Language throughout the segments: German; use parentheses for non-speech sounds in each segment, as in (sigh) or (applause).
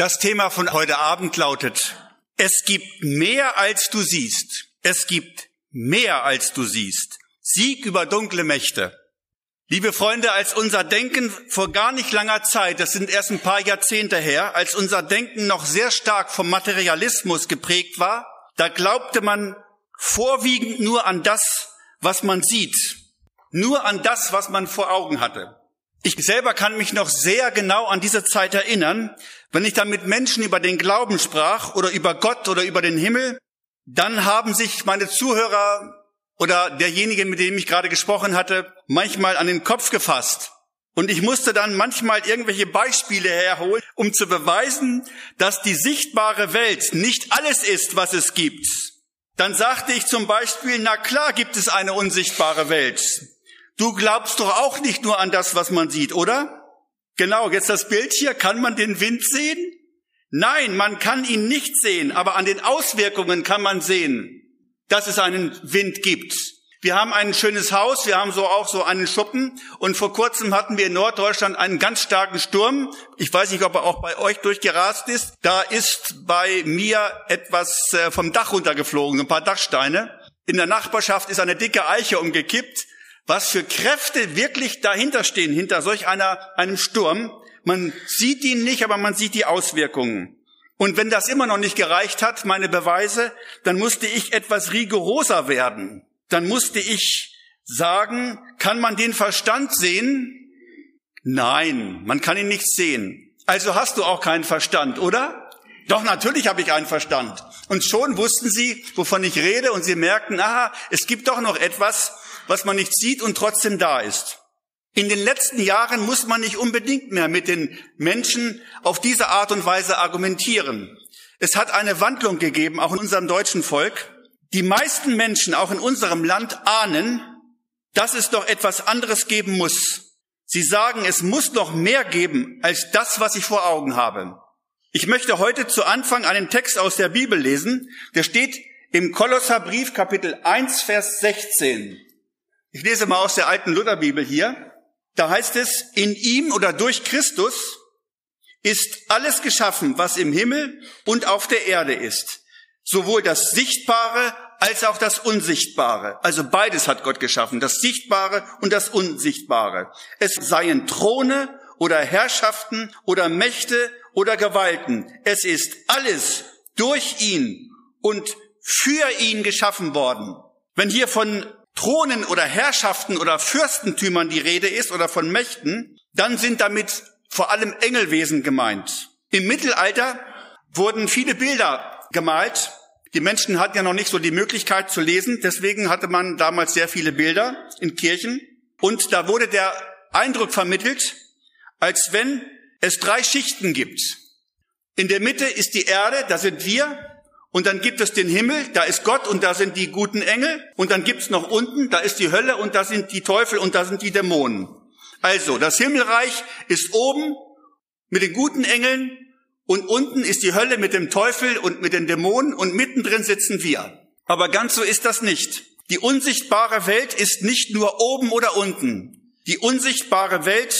Das Thema von heute Abend lautet, es gibt mehr als du siehst. Es gibt mehr als du siehst. Sieg über dunkle Mächte. Liebe Freunde, als unser Denken vor gar nicht langer Zeit, das sind erst ein paar Jahrzehnte her, als unser Denken noch sehr stark vom Materialismus geprägt war, da glaubte man vorwiegend nur an das, was man sieht, nur an das, was man vor Augen hatte. Ich selber kann mich noch sehr genau an diese Zeit erinnern, wenn ich dann mit Menschen über den Glauben sprach oder über Gott oder über den Himmel, dann haben sich meine Zuhörer oder derjenige, mit dem ich gerade gesprochen hatte, manchmal an den Kopf gefasst. Und ich musste dann manchmal irgendwelche Beispiele herholen, um zu beweisen, dass die sichtbare Welt nicht alles ist, was es gibt. Dann sagte ich zum Beispiel, na klar gibt es eine unsichtbare Welt. Du glaubst doch auch nicht nur an das, was man sieht, oder? Genau, jetzt das Bild hier, kann man den Wind sehen? Nein, man kann ihn nicht sehen, aber an den Auswirkungen kann man sehen dass es einen Wind gibt. Wir haben ein schönes Haus, wir haben so auch so einen Schuppen und vor kurzem hatten wir in Norddeutschland einen ganz starken Sturm. Ich weiß nicht, ob er auch bei euch durchgerast ist. Da ist bei mir etwas äh, vom Dach runtergeflogen, ein paar Dachsteine. In der Nachbarschaft ist eine dicke Eiche umgekippt. Was für Kräfte wirklich dahinter stehen, hinter solch einer, einem Sturm. Man sieht ihn nicht, aber man sieht die Auswirkungen. Und wenn das immer noch nicht gereicht hat, meine Beweise, dann musste ich etwas rigoroser werden. Dann musste ich sagen, kann man den Verstand sehen? Nein, man kann ihn nicht sehen. Also hast du auch keinen Verstand, oder? Doch, natürlich habe ich einen Verstand. Und schon wussten sie, wovon ich rede, und sie merkten, aha, es gibt doch noch etwas, was man nicht sieht und trotzdem da ist. In den letzten Jahren muss man nicht unbedingt mehr mit den Menschen auf diese Art und Weise argumentieren. Es hat eine Wandlung gegeben, auch in unserem deutschen Volk. Die meisten Menschen, auch in unserem Land, ahnen, dass es doch etwas anderes geben muss. Sie sagen, es muss noch mehr geben als das, was ich vor Augen habe. Ich möchte heute zu Anfang einen Text aus der Bibel lesen. Der steht im Kolosserbrief Kapitel 1, Vers 16. Ich lese mal aus der alten Lutherbibel hier. Da heißt es, in ihm oder durch Christus ist alles geschaffen, was im Himmel und auf der Erde ist. Sowohl das Sichtbare als auch das Unsichtbare. Also beides hat Gott geschaffen, das Sichtbare und das Unsichtbare. Es seien Throne oder Herrschaften oder Mächte oder Gewalten. Es ist alles durch ihn und für ihn geschaffen worden. Wenn hier von Thronen oder Herrschaften oder Fürstentümern die Rede ist oder von Mächten, dann sind damit vor allem Engelwesen gemeint. Im Mittelalter wurden viele Bilder gemalt. Die Menschen hatten ja noch nicht so die Möglichkeit zu lesen, deswegen hatte man damals sehr viele Bilder in Kirchen. Und da wurde der Eindruck vermittelt, als wenn es drei Schichten gibt. In der Mitte ist die Erde, da sind wir, und dann gibt es den Himmel, da ist Gott und da sind die guten Engel. Und dann gibt es noch unten, da ist die Hölle und da sind die Teufel und da sind die Dämonen. Also, das Himmelreich ist oben mit den guten Engeln und unten ist die Hölle mit dem Teufel und mit den Dämonen und mittendrin sitzen wir. Aber ganz so ist das nicht. Die unsichtbare Welt ist nicht nur oben oder unten. Die unsichtbare Welt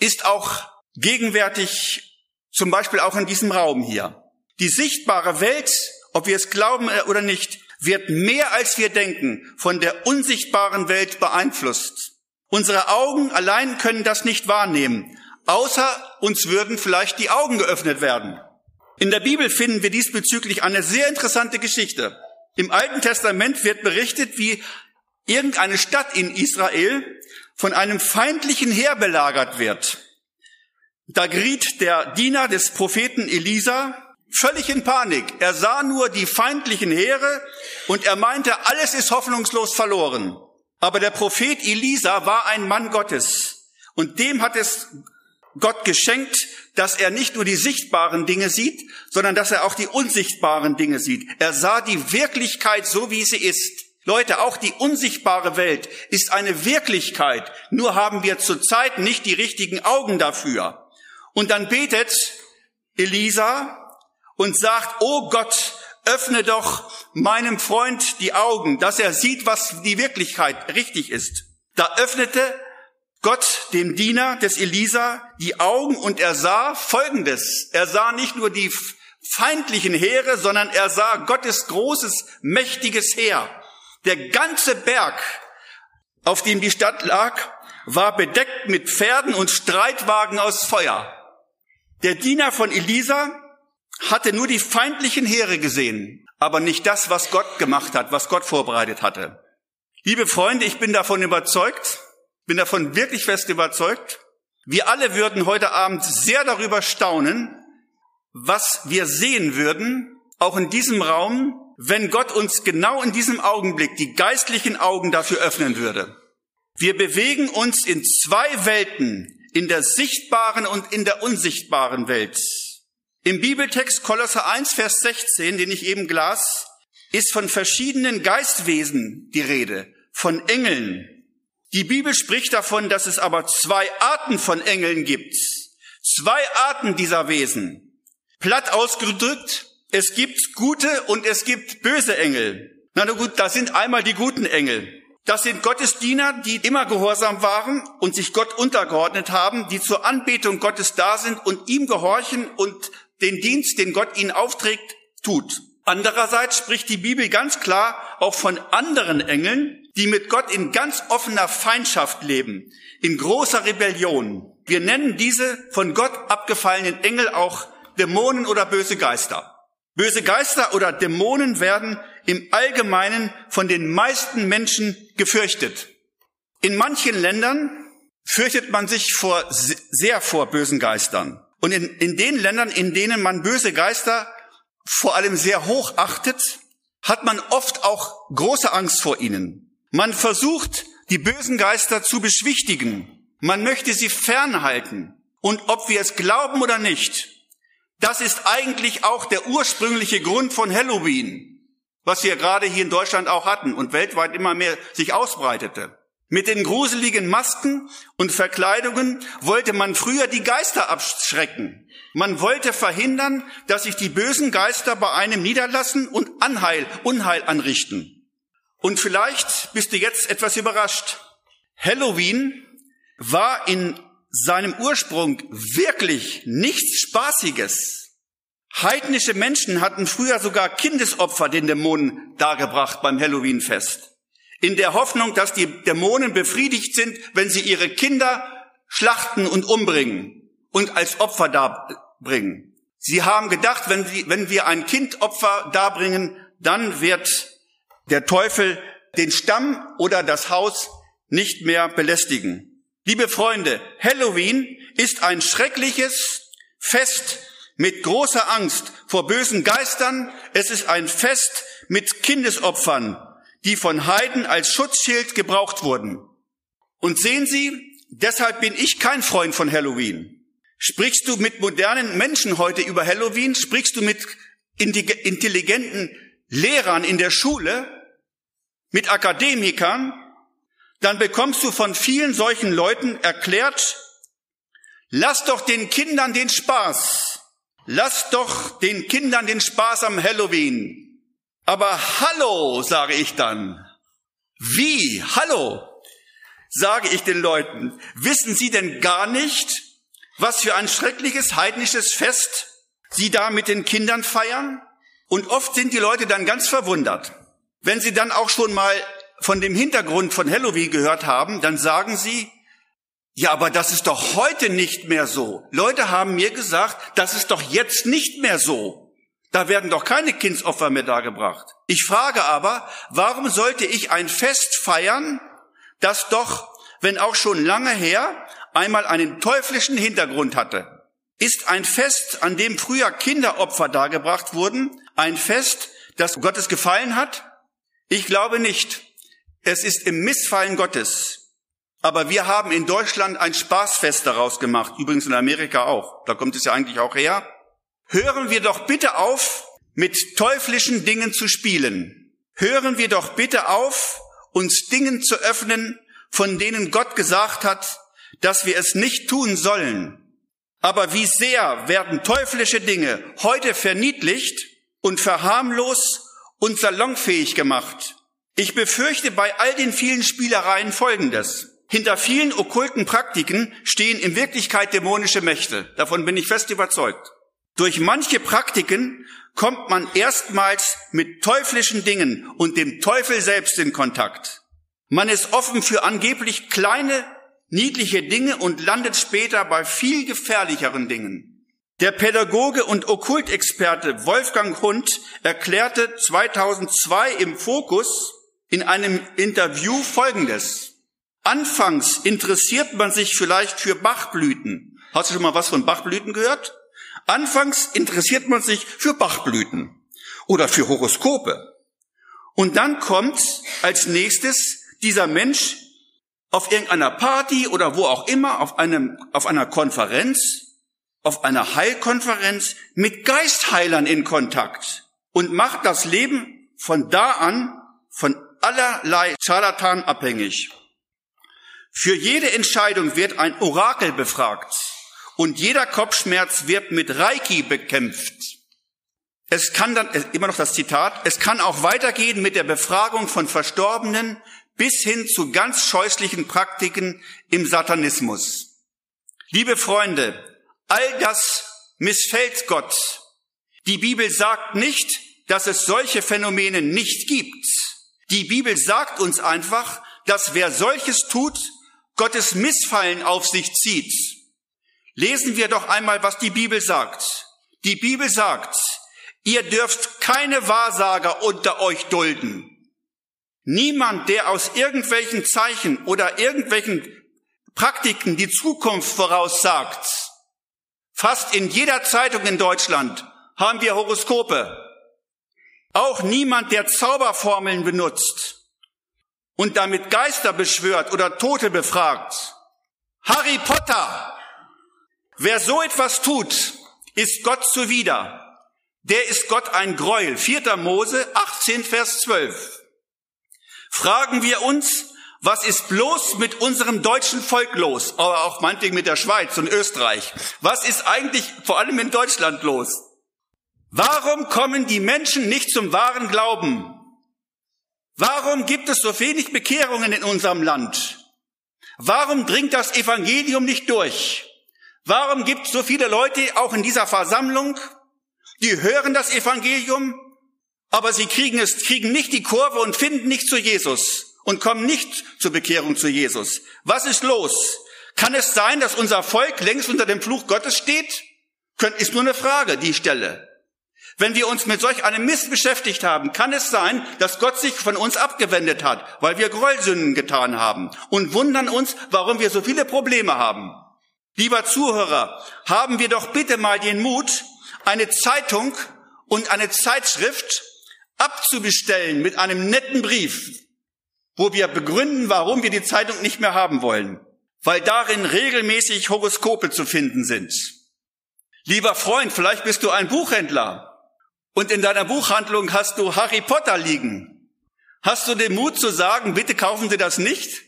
ist auch gegenwärtig, zum Beispiel auch in diesem Raum hier. Die sichtbare Welt, ob wir es glauben oder nicht, wird mehr als wir denken von der unsichtbaren Welt beeinflusst. Unsere Augen allein können das nicht wahrnehmen, außer uns würden vielleicht die Augen geöffnet werden. In der Bibel finden wir diesbezüglich eine sehr interessante Geschichte. Im Alten Testament wird berichtet, wie irgendeine Stadt in Israel von einem feindlichen Heer belagert wird. Da geriet der Diener des Propheten Elisa völlig in Panik. Er sah nur die feindlichen Heere und er meinte, alles ist hoffnungslos verloren. Aber der Prophet Elisa war ein Mann Gottes und dem hat es Gott geschenkt, dass er nicht nur die sichtbaren Dinge sieht, sondern dass er auch die unsichtbaren Dinge sieht. Er sah die Wirklichkeit so, wie sie ist. Leute, auch die unsichtbare Welt ist eine Wirklichkeit, nur haben wir zurzeit nicht die richtigen Augen dafür. Und dann betet Elisa, und sagt, oh Gott, öffne doch meinem Freund die Augen, dass er sieht, was die Wirklichkeit richtig ist. Da öffnete Gott dem Diener des Elisa die Augen und er sah Folgendes. Er sah nicht nur die feindlichen Heere, sondern er sah Gottes großes, mächtiges Heer. Der ganze Berg, auf dem die Stadt lag, war bedeckt mit Pferden und Streitwagen aus Feuer. Der Diener von Elisa hatte nur die feindlichen Heere gesehen, aber nicht das, was Gott gemacht hat, was Gott vorbereitet hatte. Liebe Freunde, ich bin davon überzeugt, bin davon wirklich fest überzeugt, wir alle würden heute Abend sehr darüber staunen, was wir sehen würden, auch in diesem Raum, wenn Gott uns genau in diesem Augenblick die geistlichen Augen dafür öffnen würde. Wir bewegen uns in zwei Welten, in der sichtbaren und in der unsichtbaren Welt. Im Bibeltext Kolosser 1, Vers 16, den ich eben las, ist von verschiedenen Geistwesen die Rede, von Engeln. Die Bibel spricht davon, dass es aber zwei Arten von Engeln gibt. Zwei Arten dieser Wesen. Platt ausgedrückt, es gibt gute und es gibt böse Engel. Na gut, da sind einmal die guten Engel. Das sind Gottes Diener, die immer gehorsam waren und sich Gott untergeordnet haben, die zur Anbetung Gottes da sind und ihm gehorchen und den Dienst, den Gott ihnen aufträgt, tut. Andererseits spricht die Bibel ganz klar auch von anderen Engeln, die mit Gott in ganz offener Feindschaft leben, in großer Rebellion. Wir nennen diese von Gott abgefallenen Engel auch Dämonen oder böse Geister. Böse Geister oder Dämonen werden im Allgemeinen von den meisten Menschen gefürchtet. In manchen Ländern fürchtet man sich vor, sehr vor bösen Geistern. Und in, in den Ländern, in denen man böse Geister vor allem sehr hoch achtet, hat man oft auch große Angst vor ihnen. Man versucht, die bösen Geister zu beschwichtigen. Man möchte sie fernhalten. Und ob wir es glauben oder nicht, das ist eigentlich auch der ursprüngliche Grund von Halloween, was wir gerade hier in Deutschland auch hatten und weltweit immer mehr sich ausbreitete. Mit den gruseligen Masken und Verkleidungen wollte man früher die Geister abschrecken. Man wollte verhindern, dass sich die bösen Geister bei einem niederlassen und Anheil, Unheil anrichten. Und vielleicht bist du jetzt etwas überrascht. Halloween war in seinem Ursprung wirklich nichts Spaßiges. Heidnische Menschen hatten früher sogar Kindesopfer den Dämonen dargebracht beim Halloween-Fest. In der Hoffnung, dass die Dämonen befriedigt sind, wenn sie ihre Kinder schlachten und umbringen und als Opfer darbringen. Sie haben gedacht, wenn, sie, wenn wir ein Kindopfer darbringen, dann wird der Teufel den Stamm oder das Haus nicht mehr belästigen. Liebe Freunde, Halloween ist ein schreckliches Fest mit großer Angst vor bösen Geistern. Es ist ein Fest mit Kindesopfern, die von Heiden als Schutzschild gebraucht wurden. Und sehen Sie, deshalb bin ich kein Freund von Halloween. Sprichst du mit modernen Menschen heute über Halloween? Sprichst du mit intelligenten Lehrern in der Schule? Mit Akademikern? dann bekommst du von vielen solchen Leuten erklärt, lass doch den Kindern den Spaß. Lass doch den Kindern den Spaß am Halloween. Aber hallo, sage ich dann. Wie? Hallo? Sage ich den Leuten. Wissen Sie denn gar nicht, was für ein schreckliches heidnisches Fest Sie da mit den Kindern feiern? Und oft sind die Leute dann ganz verwundert. Wenn sie dann auch schon mal von dem Hintergrund von Halloween gehört haben, dann sagen sie, ja, aber das ist doch heute nicht mehr so. Leute haben mir gesagt, das ist doch jetzt nicht mehr so. Da werden doch keine Kindsopfer mehr dargebracht. Ich frage aber, warum sollte ich ein Fest feiern, das doch, wenn auch schon lange her, einmal einen teuflischen Hintergrund hatte? Ist ein Fest, an dem früher Kinderopfer dargebracht wurden, ein Fest, das Gottes gefallen hat? Ich glaube nicht. Es ist im Missfallen Gottes. Aber wir haben in Deutschland ein Spaßfest daraus gemacht, übrigens in Amerika auch. Da kommt es ja eigentlich auch her. Hören wir doch bitte auf, mit teuflischen Dingen zu spielen. Hören wir doch bitte auf, uns Dingen zu öffnen, von denen Gott gesagt hat, dass wir es nicht tun sollen. Aber wie sehr werden teuflische Dinge heute verniedlicht und verharmlos und salonfähig gemacht. Ich befürchte bei all den vielen Spielereien Folgendes. Hinter vielen okkulten Praktiken stehen in Wirklichkeit dämonische Mächte. Davon bin ich fest überzeugt. Durch manche Praktiken kommt man erstmals mit teuflischen Dingen und dem Teufel selbst in Kontakt. Man ist offen für angeblich kleine, niedliche Dinge und landet später bei viel gefährlicheren Dingen. Der Pädagoge und Okkultexperte Wolfgang Hund erklärte 2002 im Fokus in einem Interview Folgendes. Anfangs interessiert man sich vielleicht für Bachblüten. Hast du schon mal was von Bachblüten gehört? Anfangs interessiert man sich für Bachblüten oder für Horoskope. Und dann kommt als nächstes dieser Mensch auf irgendeiner Party oder wo auch immer, auf, einem, auf einer Konferenz, auf einer Heilkonferenz mit Geistheilern in Kontakt und macht das Leben von da an von allerlei Scharlatan abhängig. Für jede Entscheidung wird ein Orakel befragt und jeder Kopfschmerz wird mit Reiki bekämpft. Es kann dann, immer noch das Zitat, es kann auch weitergehen mit der Befragung von Verstorbenen bis hin zu ganz scheußlichen Praktiken im Satanismus. Liebe Freunde, all das missfällt Gott. Die Bibel sagt nicht, dass es solche Phänomene nicht gibt. Die Bibel sagt uns einfach, dass wer solches tut, Gottes Missfallen auf sich zieht. Lesen wir doch einmal, was die Bibel sagt. Die Bibel sagt, ihr dürft keine Wahrsager unter euch dulden. Niemand, der aus irgendwelchen Zeichen oder irgendwelchen Praktiken die Zukunft voraussagt. Fast in jeder Zeitung in Deutschland haben wir Horoskope. Auch niemand, der Zauberformeln benutzt und damit Geister beschwört oder Tote befragt. Harry Potter. Wer so etwas tut, ist Gott zuwider. Der ist Gott ein Gräuel. 4. Mose 18, Vers 12. Fragen wir uns, was ist bloß mit unserem deutschen Volk los? Aber auch meinetwegen mit der Schweiz und Österreich. Was ist eigentlich vor allem in Deutschland los? Warum kommen die Menschen nicht zum wahren Glauben? Warum gibt es so wenig Bekehrungen in unserem Land? Warum dringt das Evangelium nicht durch? Warum gibt es so viele Leute auch in dieser Versammlung, die hören das Evangelium, aber sie kriegen es, kriegen nicht die Kurve und finden nicht zu Jesus und kommen nicht zur Bekehrung zu Jesus? Was ist los? Kann es sein, dass unser Volk längst unter dem Fluch Gottes steht? Ist nur eine Frage, die stelle. Wenn wir uns mit solch einem Mist beschäftigt haben, kann es sein, dass Gott sich von uns abgewendet hat, weil wir Gräuelsünden getan haben und wundern uns, warum wir so viele Probleme haben. Lieber Zuhörer, haben wir doch bitte mal den Mut, eine Zeitung und eine Zeitschrift abzubestellen mit einem netten Brief, wo wir begründen, warum wir die Zeitung nicht mehr haben wollen, weil darin regelmäßig Horoskope zu finden sind. Lieber Freund, vielleicht bist du ein Buchhändler und in deiner Buchhandlung hast du Harry Potter liegen. Hast du den Mut zu sagen, bitte kaufen Sie das nicht?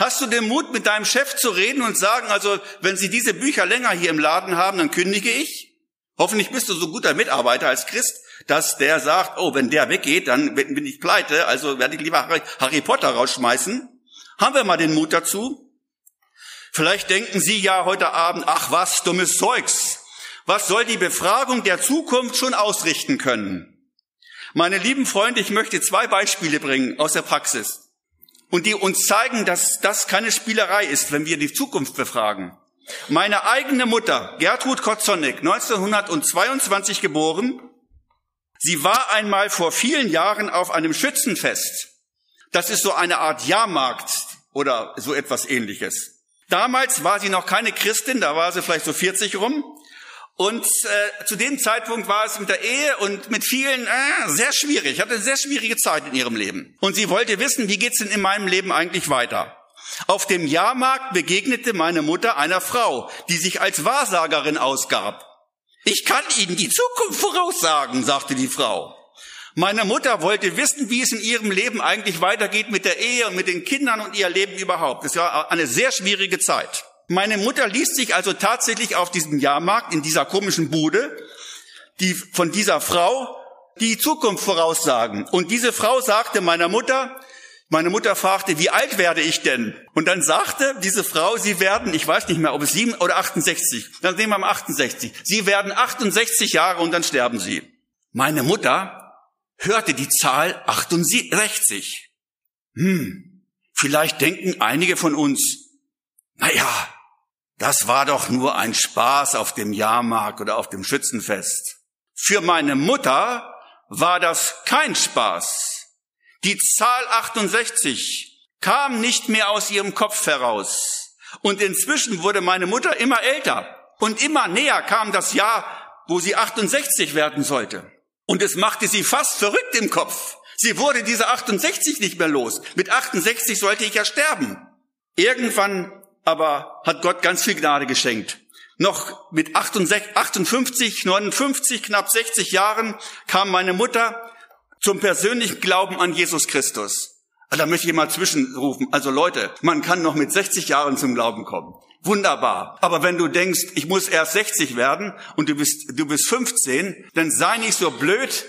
Hast du den Mut, mit deinem Chef zu reden und sagen, also wenn Sie diese Bücher länger hier im Laden haben, dann kündige ich? Hoffentlich bist du so guter Mitarbeiter als Christ, dass der sagt, oh, wenn der weggeht, dann bin ich pleite, also werde ich lieber Harry Potter rausschmeißen. Haben wir mal den Mut dazu? Vielleicht denken Sie ja heute Abend, ach was, dummes Zeugs. Was soll die Befragung der Zukunft schon ausrichten können? Meine lieben Freunde, ich möchte zwei Beispiele bringen aus der Praxis und die uns zeigen, dass das keine Spielerei ist, wenn wir die Zukunft befragen. Meine eigene Mutter, Gertrud Kotzonek, 1922 geboren, sie war einmal vor vielen Jahren auf einem Schützenfest. Das ist so eine Art Jahrmarkt oder so etwas ähnliches. Damals war sie noch keine Christin, da war sie vielleicht so 40 rum. Und äh, zu dem Zeitpunkt war es mit der Ehe und mit vielen äh, sehr schwierig. Hatte eine sehr schwierige Zeit in ihrem Leben. Und sie wollte wissen, wie geht's denn in meinem Leben eigentlich weiter? Auf dem Jahrmarkt begegnete meine Mutter einer Frau, die sich als Wahrsagerin ausgab. Ich kann Ihnen die Zukunft voraussagen, sagte die Frau. Meine Mutter wollte wissen, wie es in ihrem Leben eigentlich weitergeht mit der Ehe und mit den Kindern und ihr Leben überhaupt. Es war eine sehr schwierige Zeit. Meine Mutter liest sich also tatsächlich auf diesem Jahrmarkt, in dieser komischen Bude, die von dieser Frau die Zukunft voraussagen. Und diese Frau sagte meiner Mutter, Meine Mutter fragte, wie alt werde ich denn? Und dann sagte diese Frau, sie werden, ich weiß nicht mehr, ob es sieben oder 68. Dann nehmen wir mal 68. Sie werden 68 Jahre und dann sterben sie. Meine Mutter hörte die Zahl 68. Hm, vielleicht denken einige von uns, naja, das war doch nur ein Spaß auf dem Jahrmarkt oder auf dem Schützenfest. Für meine Mutter war das kein Spaß. Die Zahl 68 kam nicht mehr aus ihrem Kopf heraus. Und inzwischen wurde meine Mutter immer älter. Und immer näher kam das Jahr, wo sie 68 werden sollte. Und es machte sie fast verrückt im Kopf. Sie wurde diese 68 nicht mehr los. Mit 68 sollte ich ja sterben. Irgendwann aber hat Gott ganz viel Gnade geschenkt. Noch mit 68, 58, 59, knapp 60 Jahren kam meine Mutter zum persönlichen Glauben an Jesus Christus. Also da möchte ich mal zwischenrufen. Also Leute, man kann noch mit 60 Jahren zum Glauben kommen. Wunderbar. Aber wenn du denkst, ich muss erst 60 werden und du bist, du bist 15, dann sei nicht so blöd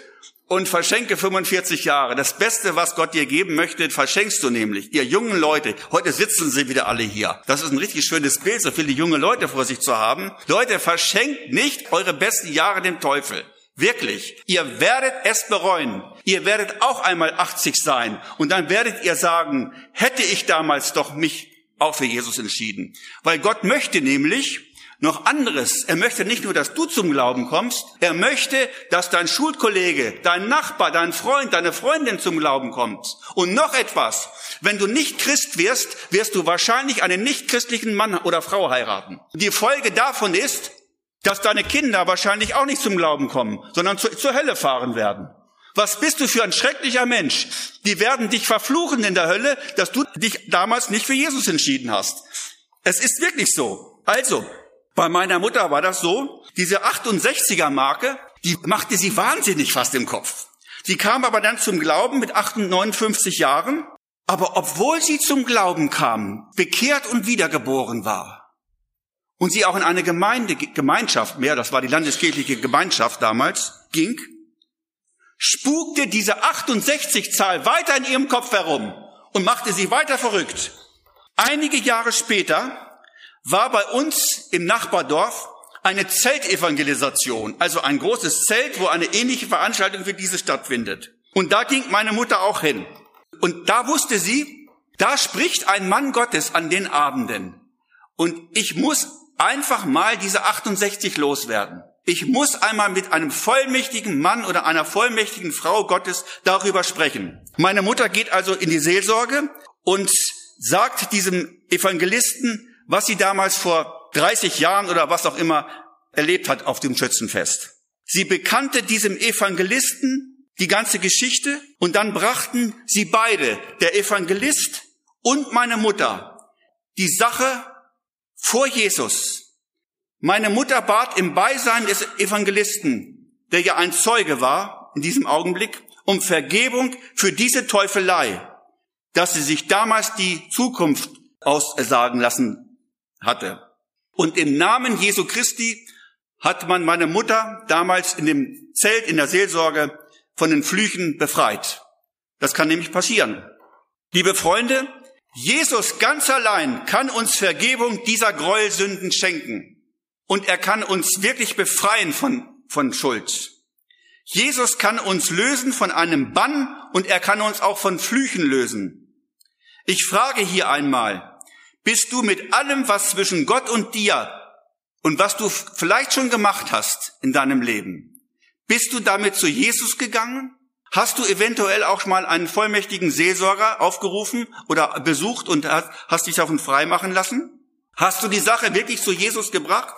und verschenke 45 Jahre. Das Beste, was Gott dir geben möchte, verschenkst du nämlich. Ihr jungen Leute, heute sitzen sie wieder alle hier. Das ist ein richtig schönes Bild, so viele junge Leute vor sich zu haben. Leute, verschenkt nicht eure besten Jahre dem Teufel. Wirklich. Ihr werdet es bereuen. Ihr werdet auch einmal 80 sein. Und dann werdet ihr sagen, hätte ich damals doch mich auch für Jesus entschieden. Weil Gott möchte nämlich noch anderes. Er möchte nicht nur, dass du zum Glauben kommst. Er möchte, dass dein Schulkollege, dein Nachbar, dein Freund, deine Freundin zum Glauben kommt. Und noch etwas. Wenn du nicht Christ wirst, wirst du wahrscheinlich einen nichtchristlichen Mann oder Frau heiraten. Die Folge davon ist, dass deine Kinder wahrscheinlich auch nicht zum Glauben kommen, sondern zu, zur Hölle fahren werden. Was bist du für ein schrecklicher Mensch? Die werden dich verfluchen in der Hölle, dass du dich damals nicht für Jesus entschieden hast. Es ist wirklich so. Also, bei meiner Mutter war das so, diese 68er Marke, die machte sie wahnsinnig fast im Kopf. Sie kam aber dann zum Glauben mit 58 Jahren, aber obwohl sie zum Glauben kam, bekehrt und wiedergeboren war, und sie auch in eine Gemeinde, Gemeinschaft mehr, das war die landeskirchliche Gemeinschaft damals, ging, spukte diese 68-Zahl weiter in ihrem Kopf herum und machte sie weiter verrückt. Einige Jahre später war bei uns im Nachbardorf eine Zeltevangelisation, also ein großes Zelt, wo eine ähnliche Veranstaltung wie diese stattfindet. Und da ging meine Mutter auch hin. Und da wusste sie, da spricht ein Mann Gottes an den Abenden. Und ich muss einfach mal diese 68 loswerden. Ich muss einmal mit einem vollmächtigen Mann oder einer vollmächtigen Frau Gottes darüber sprechen. Meine Mutter geht also in die Seelsorge und sagt diesem Evangelisten, was sie damals vor 30 Jahren oder was auch immer erlebt hat auf dem Schützenfest. Sie bekannte diesem Evangelisten die ganze Geschichte und dann brachten sie beide, der Evangelist und meine Mutter, die Sache vor Jesus. Meine Mutter bat im Beisein des Evangelisten, der ja ein Zeuge war in diesem Augenblick, um Vergebung für diese Teufelei, dass sie sich damals die Zukunft aussagen lassen hatte. Und im Namen Jesu Christi hat man meine Mutter damals in dem Zelt in der Seelsorge von den Flüchen befreit. Das kann nämlich passieren. Liebe Freunde, Jesus ganz allein kann uns Vergebung dieser Gräuelsünden schenken. Und er kann uns wirklich befreien von, von Schuld. Jesus kann uns lösen von einem Bann und er kann uns auch von Flüchen lösen. Ich frage hier einmal, bist du mit allem, was zwischen Gott und dir und was du vielleicht schon gemacht hast in deinem Leben, bist du damit zu Jesus gegangen? Hast du eventuell auch mal einen vollmächtigen Seelsorger aufgerufen oder besucht und hast, dich davon freimachen lassen? Hast du die Sache wirklich zu Jesus gebracht?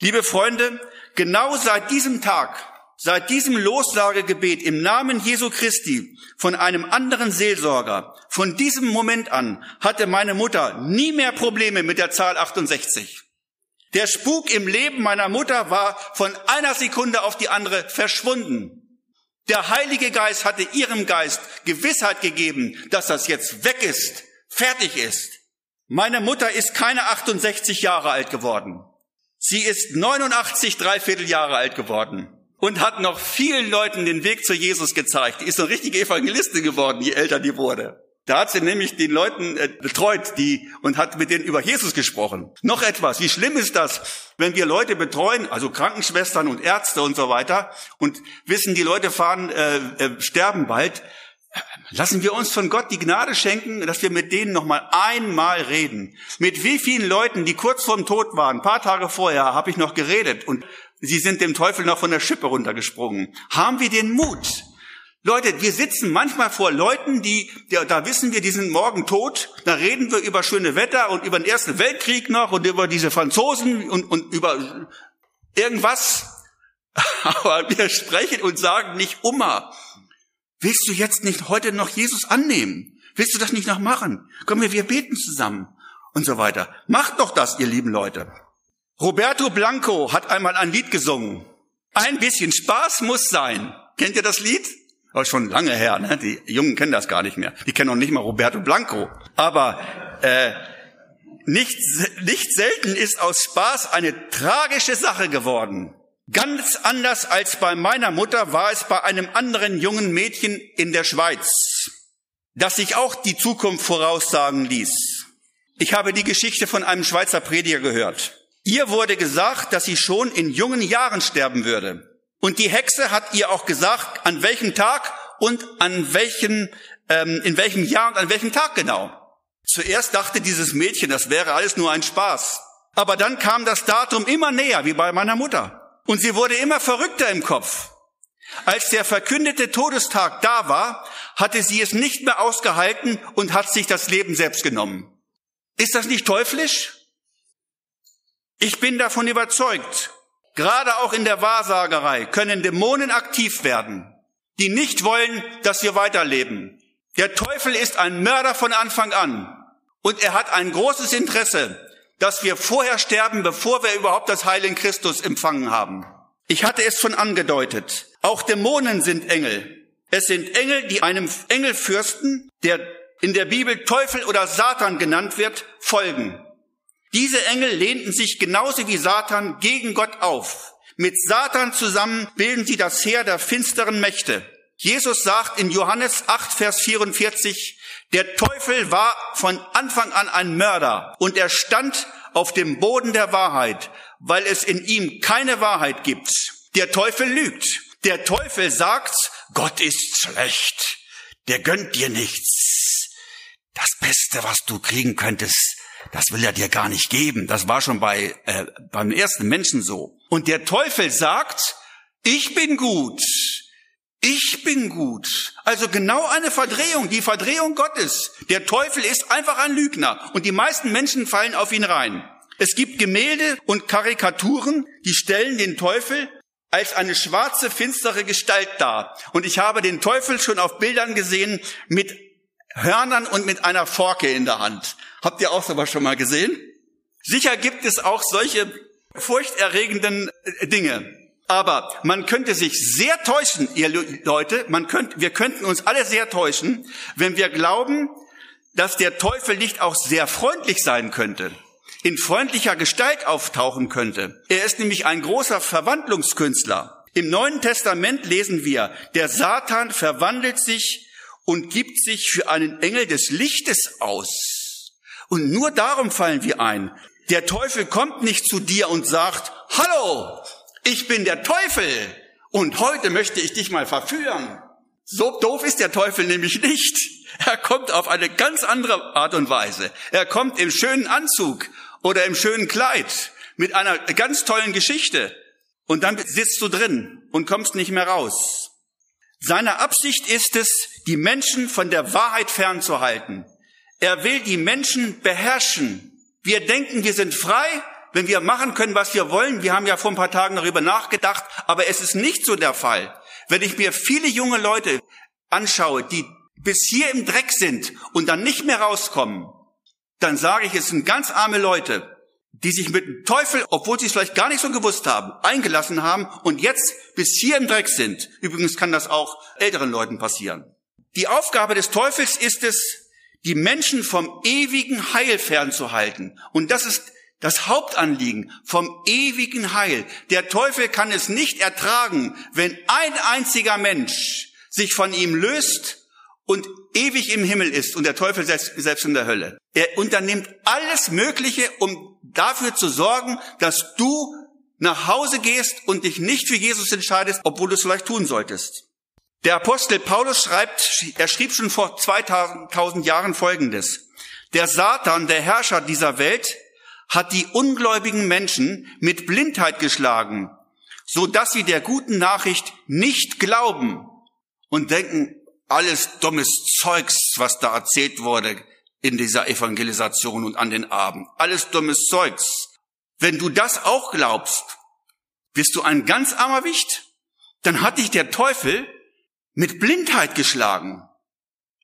Liebe Freunde, genau seit diesem Tag, seit diesem Lossagegebet im Namen Jesu Christi von einem anderen Seelsorger, von diesem Moment an hatte meine Mutter nie mehr Probleme mit der Zahl 68. Der Spuk im Leben meiner Mutter war von einer Sekunde auf die andere verschwunden. Der Heilige Geist hatte ihrem Geist Gewissheit gegeben, dass das jetzt weg ist, fertig ist. Meine Mutter ist keine 68 Jahre alt geworden. Sie ist 89 dreiviertel Jahre alt geworden und hat noch vielen Leuten den Weg zu Jesus gezeigt. Die ist eine richtige Evangelistin geworden, je älter die wurde. Da hat sie nämlich den Leuten äh, betreut, die und hat mit denen über Jesus gesprochen. Noch etwas, wie schlimm ist das, wenn wir Leute betreuen, also Krankenschwestern und Ärzte und so weiter, und wissen, die Leute fahren, äh, äh, sterben bald. Lassen wir uns von Gott die Gnade schenken, dass wir mit denen noch mal einmal reden. Mit wie vielen Leuten, die kurz vorm Tod waren, ein paar Tage vorher, habe ich noch geredet und sie sind dem Teufel noch von der Schippe runtergesprungen. Haben wir den Mut, Leute, wir sitzen manchmal vor Leuten, die, da wissen wir, die sind morgen tot. Da reden wir über schöne Wetter und über den Ersten Weltkrieg noch und über diese Franzosen und, und über irgendwas. (laughs) Aber wir sprechen und sagen nicht, Oma, willst du jetzt nicht heute noch Jesus annehmen? Willst du das nicht noch machen? Komm, wir, wir beten zusammen und so weiter. Macht doch das, ihr lieben Leute. Roberto Blanco hat einmal ein Lied gesungen. Ein bisschen Spaß muss sein. Kennt ihr das Lied? Aber schon lange her, ne? Die Jungen kennen das gar nicht mehr. Die kennen noch nicht mal Roberto Blanco. Aber äh, nicht, nicht selten ist aus Spaß eine tragische Sache geworden. Ganz anders als bei meiner Mutter war es bei einem anderen jungen Mädchen in der Schweiz, das sich auch die Zukunft voraussagen ließ. Ich habe die Geschichte von einem Schweizer Prediger gehört. Ihr wurde gesagt, dass sie schon in jungen Jahren sterben würde. Und die Hexe hat ihr auch gesagt, an welchem Tag und an welchem, ähm, in welchem Jahr und an welchem Tag genau. Zuerst dachte dieses Mädchen, das wäre alles nur ein Spaß. Aber dann kam das Datum immer näher, wie bei meiner Mutter. Und sie wurde immer verrückter im Kopf. Als der verkündete Todestag da war, hatte sie es nicht mehr ausgehalten und hat sich das Leben selbst genommen. Ist das nicht teuflisch? Ich bin davon überzeugt, Gerade auch in der Wahrsagerei können Dämonen aktiv werden, die nicht wollen, dass wir weiterleben. Der Teufel ist ein Mörder von Anfang an und er hat ein großes Interesse, dass wir vorher sterben, bevor wir überhaupt das Heil in Christus empfangen haben. Ich hatte es schon angedeutet. Auch Dämonen sind Engel. Es sind Engel, die einem Engelfürsten, der in der Bibel Teufel oder Satan genannt wird, folgen. Diese Engel lehnten sich genauso wie Satan gegen Gott auf. Mit Satan zusammen bilden sie das Heer der finsteren Mächte. Jesus sagt in Johannes 8, Vers 44, der Teufel war von Anfang an ein Mörder und er stand auf dem Boden der Wahrheit, weil es in ihm keine Wahrheit gibt. Der Teufel lügt. Der Teufel sagt, Gott ist schlecht. Der gönnt dir nichts. Das Beste, was du kriegen könntest, das will er dir gar nicht geben. Das war schon bei, äh, beim ersten Menschen so. Und der Teufel sagt, ich bin gut. Ich bin gut. Also genau eine Verdrehung, die Verdrehung Gottes. Der Teufel ist einfach ein Lügner und die meisten Menschen fallen auf ihn rein. Es gibt Gemälde und Karikaturen, die stellen den Teufel als eine schwarze, finstere Gestalt dar. Und ich habe den Teufel schon auf Bildern gesehen mit Hörnern und mit einer Forke in der Hand. Habt ihr auch sowas schon mal gesehen? Sicher gibt es auch solche furchterregenden äh, Dinge. Aber man könnte sich sehr täuschen, ihr Leute, man könnte, wir könnten uns alle sehr täuschen, wenn wir glauben, dass der Teufel nicht auch sehr freundlich sein könnte, in freundlicher Gestalt auftauchen könnte. Er ist nämlich ein großer Verwandlungskünstler. Im Neuen Testament lesen wir, der Satan verwandelt sich und gibt sich für einen Engel des Lichtes aus. Und nur darum fallen wir ein. Der Teufel kommt nicht zu dir und sagt, hallo, ich bin der Teufel und heute möchte ich dich mal verführen. So doof ist der Teufel nämlich nicht. Er kommt auf eine ganz andere Art und Weise. Er kommt im schönen Anzug oder im schönen Kleid mit einer ganz tollen Geschichte. Und dann sitzt du drin und kommst nicht mehr raus. Seine Absicht ist es, die Menschen von der Wahrheit fernzuhalten. Er will die Menschen beherrschen. Wir denken, wir sind frei, wenn wir machen können, was wir wollen. Wir haben ja vor ein paar Tagen darüber nachgedacht, aber es ist nicht so der Fall. Wenn ich mir viele junge Leute anschaue, die bis hier im Dreck sind und dann nicht mehr rauskommen, dann sage ich, es sind ganz arme Leute die sich mit dem Teufel, obwohl sie es vielleicht gar nicht so gewusst haben, eingelassen haben und jetzt bis hier im Dreck sind. Übrigens kann das auch älteren Leuten passieren. Die Aufgabe des Teufels ist es, die Menschen vom ewigen Heil fernzuhalten. Und das ist das Hauptanliegen vom ewigen Heil. Der Teufel kann es nicht ertragen, wenn ein einziger Mensch sich von ihm löst und ewig im Himmel ist und der Teufel selbst, selbst in der Hölle. Er unternimmt alles Mögliche, um dafür zu sorgen, dass du nach Hause gehst und dich nicht für Jesus entscheidest, obwohl du es vielleicht tun solltest. Der Apostel Paulus schreibt, er schrieb schon vor 2000 Jahren Folgendes. Der Satan, der Herrscher dieser Welt, hat die ungläubigen Menschen mit Blindheit geschlagen, so dass sie der guten Nachricht nicht glauben und denken, alles dummes Zeugs, was da erzählt wurde in dieser Evangelisation und an den Abend. Alles dummes Zeugs. Wenn du das auch glaubst, bist du ein ganz armer Wicht. Dann hat dich der Teufel mit Blindheit geschlagen.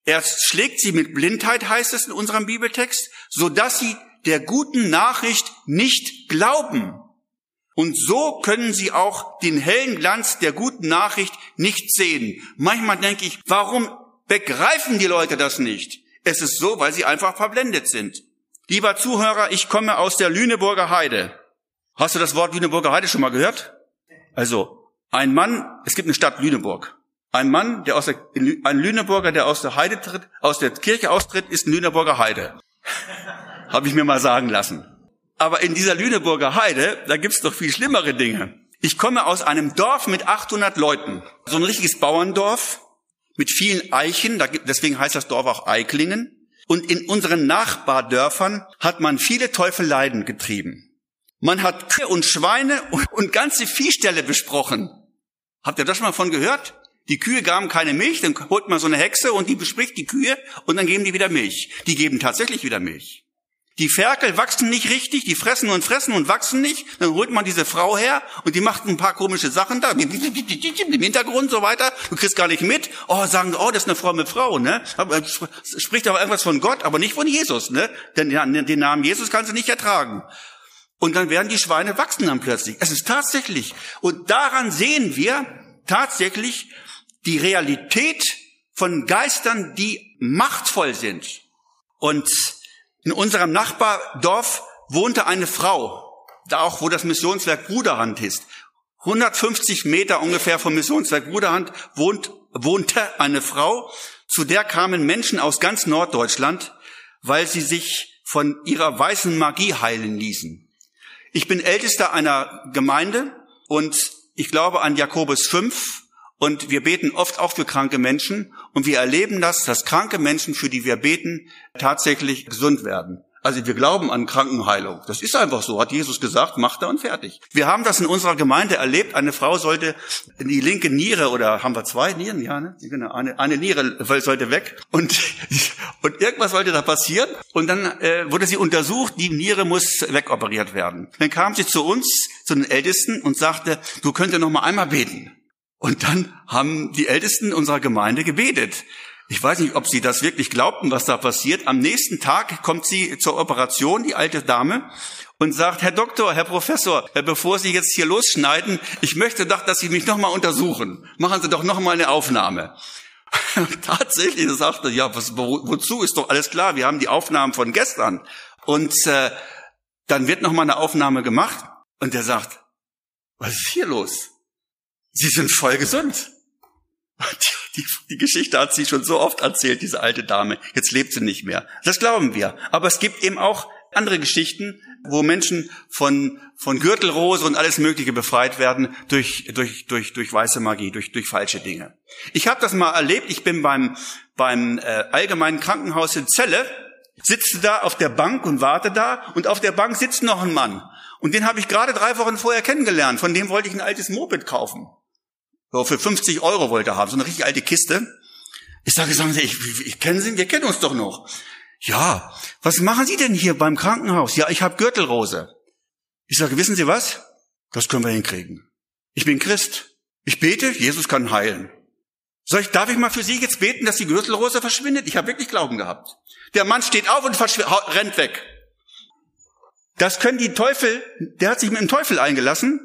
Er schlägt sie mit Blindheit, heißt es in unserem Bibeltext, so dass sie der guten Nachricht nicht glauben. Und so können sie auch den hellen Glanz der guten Nachricht nicht sehen. Manchmal denke ich, warum begreifen die Leute das nicht? Es ist so, weil sie einfach verblendet sind. Lieber Zuhörer, ich komme aus der Lüneburger Heide. Hast du das Wort Lüneburger Heide schon mal gehört? Also, ein Mann, es gibt eine Stadt Lüneburg. Ein Mann, der aus der, ein Lüneburger, der aus der Heide tritt, aus der Kirche austritt, ist ein Lüneburger Heide. Habe ich mir mal sagen lassen. Aber in dieser Lüneburger Heide, da gibt's doch viel schlimmere Dinge. Ich komme aus einem Dorf mit 800 Leuten. So ein richtiges Bauerndorf mit vielen Eichen. Deswegen heißt das Dorf auch Eiklingen. Und in unseren Nachbardörfern hat man viele Teufeleien getrieben. Man hat Kühe und Schweine und ganze Viehställe besprochen. Habt ihr das schon mal von gehört? Die Kühe gaben keine Milch, dann holt man so eine Hexe und die bespricht die Kühe und dann geben die wieder Milch. Die geben tatsächlich wieder Milch. Die Ferkel wachsen nicht richtig, die fressen und fressen und wachsen nicht. Dann holt man diese Frau her und die macht ein paar komische Sachen da, im Hintergrund so weiter. Du kriegst gar nicht mit. Oh, sagen, oh, das ist eine mit Frau, ne? Äh, spricht aber irgendwas von Gott, aber nicht von Jesus, ne? Denn den Namen Jesus kannst du nicht ertragen. Und dann werden die Schweine wachsen dann plötzlich. Es ist tatsächlich. Und daran sehen wir tatsächlich die Realität von Geistern, die machtvoll sind. Und in unserem Nachbardorf wohnte eine Frau, da auch wo das Missionswerk Bruderhand ist. 150 Meter ungefähr vom Missionswerk Bruderhand wohnt, wohnte eine Frau, zu der kamen Menschen aus ganz Norddeutschland, weil sie sich von ihrer weißen Magie heilen ließen. Ich bin ältester einer Gemeinde und ich glaube an Jakobus 5 und wir beten oft auch für kranke Menschen und wir erleben das, dass kranke Menschen, für die wir beten, tatsächlich gesund werden. Also wir glauben an Krankenheilung. Das ist einfach so, hat Jesus gesagt, macht er und fertig. Wir haben das in unserer Gemeinde erlebt. Eine Frau sollte die linke Niere oder haben wir zwei Nieren? Ja, ne? Genau, eine, eine Niere sollte weg und (laughs) und irgendwas sollte da passieren und dann äh, wurde sie untersucht. Die Niere muss wegoperiert werden. Dann kam sie zu uns, zu den Ältesten und sagte: Du könntest noch mal einmal beten. Und dann haben die Ältesten unserer Gemeinde gebetet. Ich weiß nicht, ob sie das wirklich glaubten, was da passiert. Am nächsten Tag kommt sie zur Operation, die alte Dame, und sagt, Herr Doktor, Herr Professor, bevor Sie jetzt hier losschneiden, ich möchte doch, dass Sie mich nochmal untersuchen. Machen Sie doch nochmal eine Aufnahme. (laughs) Tatsächlich sagte, ja, was, wo, wozu ist doch alles klar, wir haben die Aufnahmen von gestern. Und äh, dann wird nochmal eine Aufnahme gemacht und er sagt, was ist hier los? Sie sind voll gesund. Die, die, die, Geschichte hat sie schon so oft erzählt, diese alte Dame. Jetzt lebt sie nicht mehr. Das glauben wir. Aber es gibt eben auch andere Geschichten, wo Menschen von, von Gürtelrose und alles Mögliche befreit werden durch, durch, durch, durch weiße Magie, durch, durch falsche Dinge. Ich habe das mal erlebt. Ich bin beim, beim äh, allgemeinen Krankenhaus in Celle, sitze da auf der Bank und warte da und auf der Bank sitzt noch ein Mann. Und den habe ich gerade drei Wochen vorher kennengelernt. Von dem wollte ich ein altes Moped kaufen. So, für 50 Euro wollte er haben, so eine richtig alte Kiste. Ich sage, sagen Sie, ich, ich kenne Sie, wir kennen uns doch noch. Ja, was machen Sie denn hier beim Krankenhaus? Ja, ich habe Gürtelrose. Ich sage, wissen Sie was? Das können wir hinkriegen. Ich bin Christ. Ich bete, Jesus kann heilen. Soll ich, darf ich mal für Sie jetzt beten, dass die Gürtelrose verschwindet? Ich habe wirklich Glauben gehabt. Der Mann steht auf und rennt weg. Das können die Teufel, der hat sich mit dem Teufel eingelassen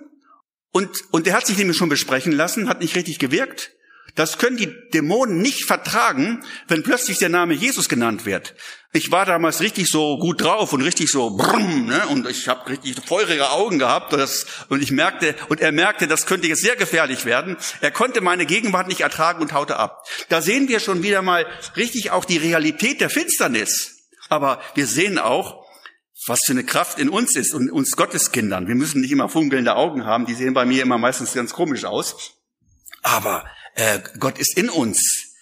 und, und der hat sich nämlich schon besprechen lassen, hat nicht richtig gewirkt. Das können die Dämonen nicht vertragen, wenn plötzlich der Name Jesus genannt wird. Ich war damals richtig so gut drauf und richtig so brumm, ne? und ich habe richtig feurige Augen gehabt und, das, und ich merkte und er merkte, das könnte jetzt sehr gefährlich werden. Er konnte meine Gegenwart nicht ertragen und haute ab. Da sehen wir schon wieder mal richtig auch die Realität der Finsternis. Aber wir sehen auch, was für eine Kraft in uns ist und uns Gotteskindern. Wir müssen nicht immer funkelnde Augen haben, die sehen bei mir immer meistens ganz komisch aus. Aber äh, Gott ist in uns.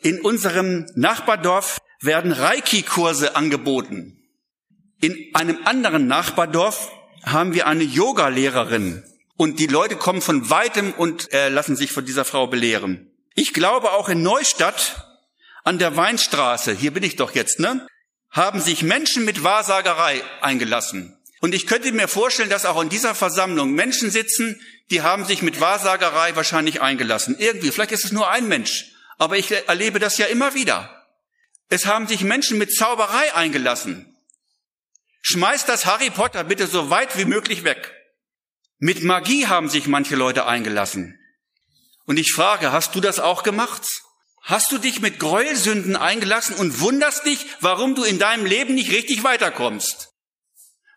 In unserem Nachbardorf werden Reiki-Kurse angeboten. In einem anderen Nachbardorf haben wir eine Yoga-Lehrerin und die Leute kommen von weitem und äh, lassen sich von dieser Frau belehren. Ich glaube auch in Neustadt an der Weinstraße, hier bin ich doch jetzt, ne, haben sich Menschen mit Wahrsagerei eingelassen. Und ich könnte mir vorstellen, dass auch in dieser Versammlung Menschen sitzen, die haben sich mit Wahrsagerei wahrscheinlich eingelassen. Irgendwie, vielleicht ist es nur ein Mensch, aber ich erlebe das ja immer wieder. Es haben sich Menschen mit Zauberei eingelassen. Schmeißt das Harry Potter bitte so weit wie möglich weg. Mit Magie haben sich manche Leute eingelassen. Und ich frage, hast du das auch gemacht? Hast du dich mit Gräuelsünden eingelassen und wunderst dich, warum du in deinem Leben nicht richtig weiterkommst?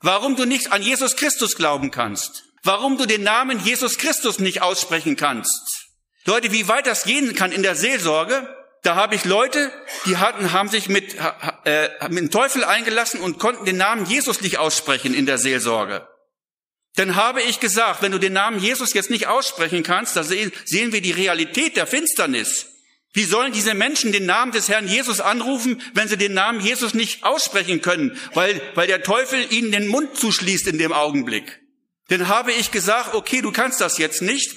Warum du nicht an Jesus Christus glauben kannst? Warum du den Namen Jesus Christus nicht aussprechen kannst? Leute, wie weit das gehen kann in der Seelsorge, da habe ich Leute, die hatten, haben sich mit, äh, mit dem Teufel eingelassen und konnten den Namen Jesus nicht aussprechen in der Seelsorge. Dann habe ich gesagt, wenn du den Namen Jesus jetzt nicht aussprechen kannst, da sehen, sehen wir die Realität der Finsternis. Wie sollen diese Menschen den Namen des Herrn Jesus anrufen, wenn sie den Namen Jesus nicht aussprechen können, weil, weil der Teufel ihnen den Mund zuschließt in dem Augenblick? Dann habe ich gesagt, okay, du kannst das jetzt nicht,